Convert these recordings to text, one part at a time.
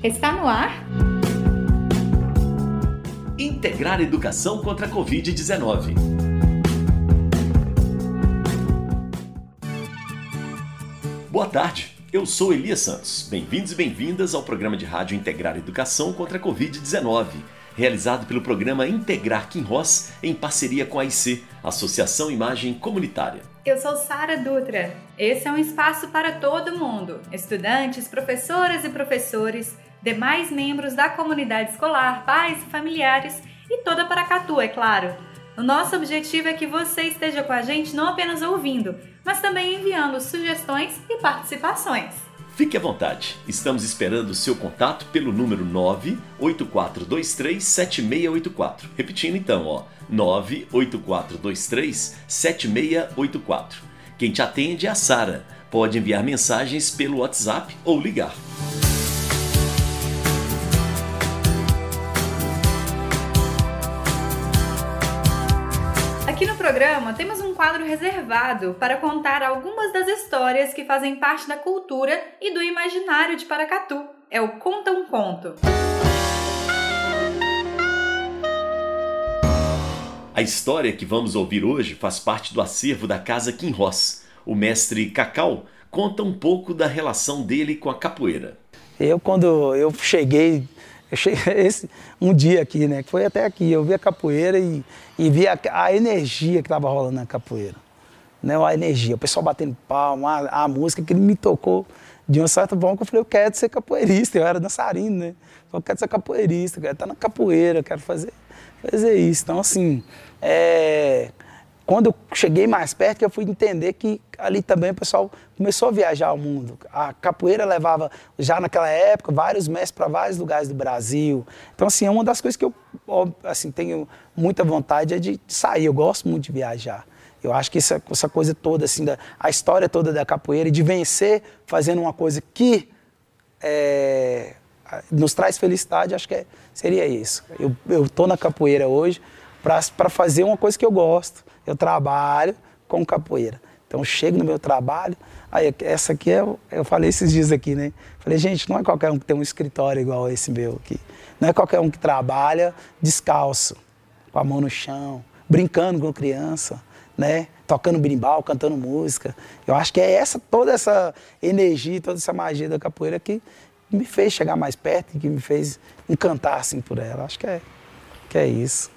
Está no ar? Integrar educação contra a Covid-19. Boa tarde, eu sou Elias Santos. Bem-vindos e bem-vindas ao programa de rádio Integrar Educação contra a Covid-19 realizado pelo programa Integrar Quinroz em parceria com a IC, Associação Imagem Comunitária. Eu sou Sara Dutra. Esse é um espaço para todo mundo: estudantes, professoras e professores, demais membros da comunidade escolar, pais e familiares e toda Paracatu, é claro. O nosso objetivo é que você esteja com a gente não apenas ouvindo, mas também enviando sugestões e participações. Fique à vontade, estamos esperando o seu contato pelo número 984237684. Repetindo então, ó, 984237684. Quem te atende é a Sara. Pode enviar mensagens pelo WhatsApp ou ligar. Programa temos um quadro reservado para contar algumas das histórias que fazem parte da cultura e do imaginário de Paracatu. É o Conta um Conto. A história que vamos ouvir hoje faz parte do acervo da Casa Quinroz. O mestre Cacau conta um pouco da relação dele com a capoeira. Eu, quando eu cheguei eu cheguei esse, um dia aqui, né? Que foi até aqui. Eu vi a capoeira e, e vi a, a energia que estava rolando na capoeira. Né? A energia, o pessoal batendo palma, a, a música que me tocou de uma certa forma que eu falei, eu quero ser capoeirista. Eu era dançarino, né? Eu quero ser capoeirista, eu quero estar na capoeira, eu quero fazer, fazer isso. Então, assim, é, quando eu cheguei mais perto, eu fui entender que ali também o pessoal começou a viajar ao mundo. A capoeira levava, já naquela época, vários mestres para vários lugares do Brasil. Então, assim, é uma das coisas que eu assim, tenho muita vontade é de sair. Eu gosto muito de viajar. Eu acho que essa, essa coisa toda, assim, da, a história toda da capoeira e de vencer fazendo uma coisa que é, nos traz felicidade, acho que é, seria isso. Eu estou na capoeira hoje para fazer uma coisa que eu gosto eu trabalho com capoeira. Então, eu chego no meu trabalho, aí essa aqui é, eu falei esses dias aqui, né? Falei, gente, não é qualquer um que tem um escritório igual esse meu aqui. Não é qualquer um que trabalha descalço, com a mão no chão, brincando com criança, né? Tocando berimbau, cantando música. Eu acho que é essa toda essa energia, toda essa magia da capoeira que me fez chegar mais perto e que me fez encantar assim por ela. Acho que é que é isso.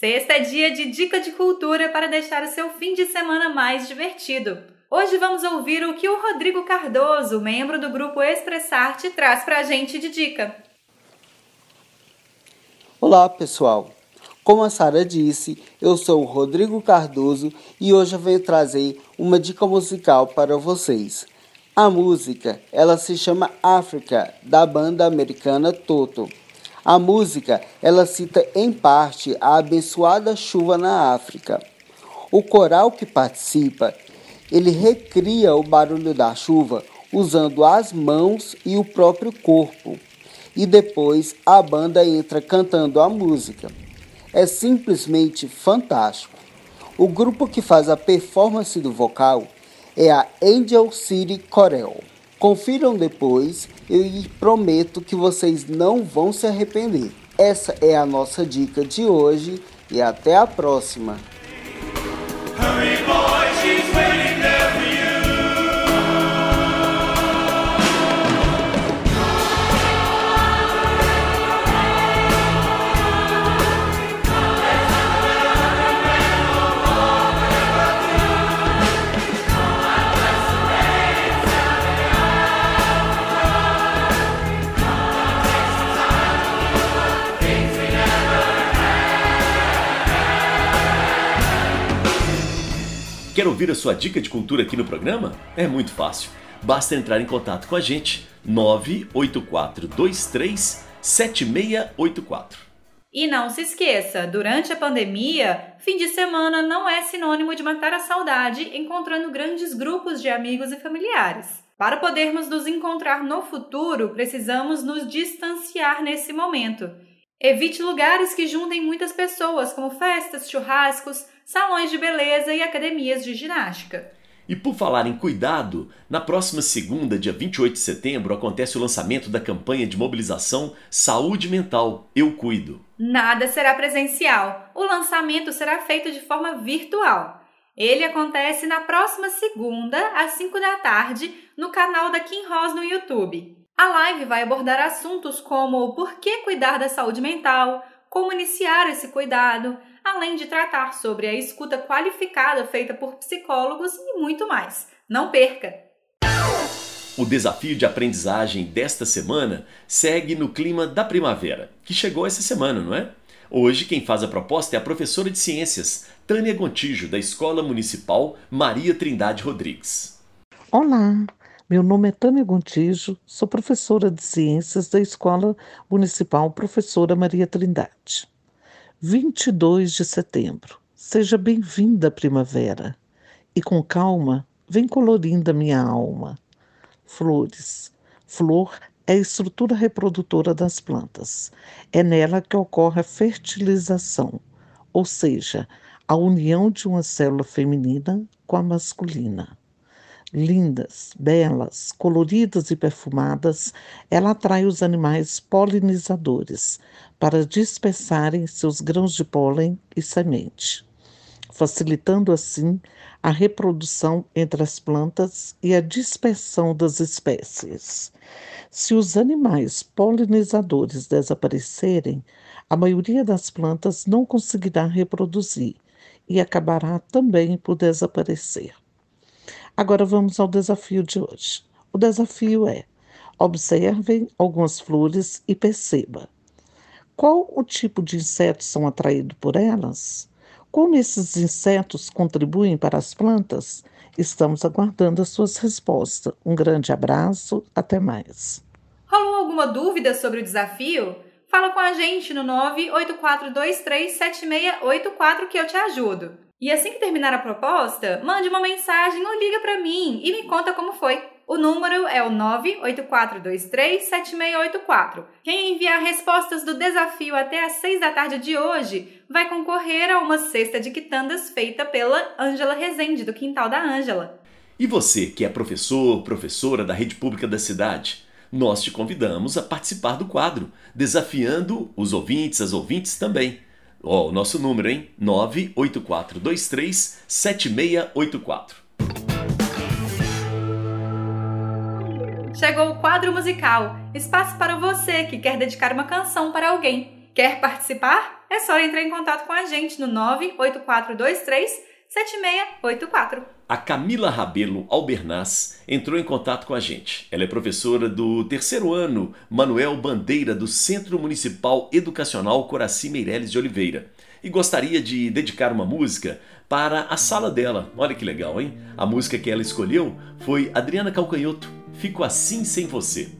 Sexta é dia de dica de cultura para deixar o seu fim de semana mais divertido. Hoje vamos ouvir o que o Rodrigo Cardoso, membro do grupo Expressarte, traz para a gente de dica. Olá, pessoal. Como a Sara disse, eu sou o Rodrigo Cardoso e hoje eu venho trazer uma dica musical para vocês. A música, ela se chama África, da banda americana Toto. A música, ela cita em parte a abençoada chuva na África. O coral que participa, ele recria o barulho da chuva usando as mãos e o próprio corpo. E depois a banda entra cantando a música. É simplesmente fantástico. O grupo que faz a performance do vocal é a Angel City Choreo. Confiram depois e prometo que vocês não vão se arrepender. Essa é a nossa dica de hoje e até a próxima. Quer ouvir a sua dica de cultura aqui no programa? É muito fácil. Basta entrar em contato com a gente 98423 7684. E não se esqueça, durante a pandemia, fim de semana não é sinônimo de matar a saudade encontrando grandes grupos de amigos e familiares. Para podermos nos encontrar no futuro, precisamos nos distanciar nesse momento. Evite lugares que juntem muitas pessoas, como festas, churrascos, salões de beleza e academias de ginástica. E por falar em cuidado, na próxima segunda, dia 28 de setembro, acontece o lançamento da campanha de mobilização Saúde Mental Eu Cuido. Nada será presencial. O lançamento será feito de forma virtual. Ele acontece na próxima segunda, às 5 da tarde, no canal da Kim Ross no YouTube. A live vai abordar assuntos como por que cuidar da saúde mental, como iniciar esse cuidado, além de tratar sobre a escuta qualificada feita por psicólogos e muito mais. Não perca! O desafio de aprendizagem desta semana segue no clima da primavera, que chegou essa semana, não é? Hoje, quem faz a proposta é a professora de ciências, Tânia Gontijo, da Escola Municipal Maria Trindade Rodrigues. Olá, meu nome é Tânia Gontijo, sou professora de ciências da Escola Municipal Professora Maria Trindade. 22 de setembro. Seja bem-vinda, primavera. E com calma, vem colorindo a minha alma. Flores. Flor é a estrutura reprodutora das plantas. É nela que ocorre a fertilização, ou seja, a união de uma célula feminina com a masculina lindas, belas, coloridas e perfumadas, ela atrai os animais polinizadores para dispersarem seus grãos de pólen e semente, facilitando assim a reprodução entre as plantas e a dispersão das espécies. Se os animais polinizadores desaparecerem, a maioria das plantas não conseguirá reproduzir e acabará também por desaparecer. Agora vamos ao desafio de hoje. O desafio é: observem algumas flores e perceba qual o tipo de insetos são atraídos por elas, como esses insetos contribuem para as plantas. Estamos aguardando as suas respostas. Um grande abraço, até mais. Rolou alguma dúvida sobre o desafio? Fala com a gente no 984237684 que eu te ajudo. E assim que terminar a proposta, mande uma mensagem ou liga para mim e me conta como foi. O número é o 984237684. Quem enviar respostas do desafio até às 6 da tarde de hoje vai concorrer a uma cesta de quitandas feita pela Ângela Rezende, do Quintal da Ângela. E você, que é professor, professora da rede pública da cidade, nós te convidamos a participar do quadro, desafiando os ouvintes, as ouvintes também. Ó, o nosso número, hein? 98423 7684. Chegou o quadro musical, espaço para você que quer dedicar uma canção para alguém. Quer participar? É só entrar em contato com a gente no 98423 7684. A Camila Rabelo Albernaz entrou em contato com a gente. Ela é professora do terceiro ano Manuel Bandeira do Centro Municipal Educacional Coraci Meireles de Oliveira e gostaria de dedicar uma música para a sala dela. Olha que legal, hein? A música que ela escolheu foi Adriana Calcanhoto, Fico Assim Sem Você.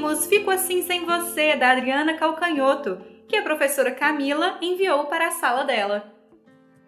ouvimos Fico Assim Sem Você, da Adriana Calcanhoto, que a professora Camila enviou para a sala dela.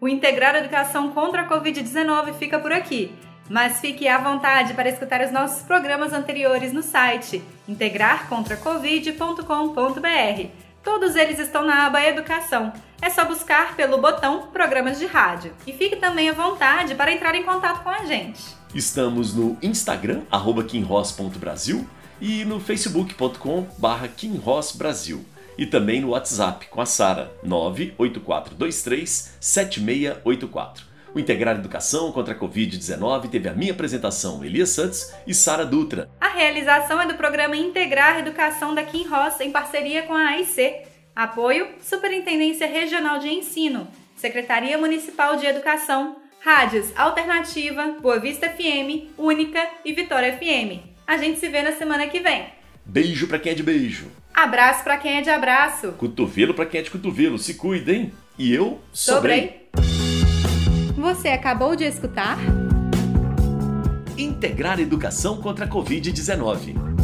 O Integrar Educação contra a Covid-19 fica por aqui, mas fique à vontade para escutar os nossos programas anteriores no site integrarcontracovid.com.br. Todos eles estão na aba Educação. É só buscar pelo botão Programas de Rádio. E fique também à vontade para entrar em contato com a gente. Estamos no Instagram, @kinross.brasil e no facebook.com/kinrossbrasil e também no WhatsApp com a Sara 98423 7684. O Integrar Educação contra a Covid-19 teve a minha apresentação, Elias Santos e Sara Dutra. A realização é do programa Integrar Educação da Kim Ross em parceria com a AIC. Apoio: Superintendência Regional de Ensino, Secretaria Municipal de Educação, Rádios Alternativa, Boa Vista FM, Única e Vitória FM. A gente se vê na semana que vem. Beijo para quem é de beijo. Abraço para quem é de abraço. Cotovelo para quem é de cotovelo. Se cuidem. E eu sobrei. sobrei. Você acabou de escutar? Integrar Educação contra a Covid-19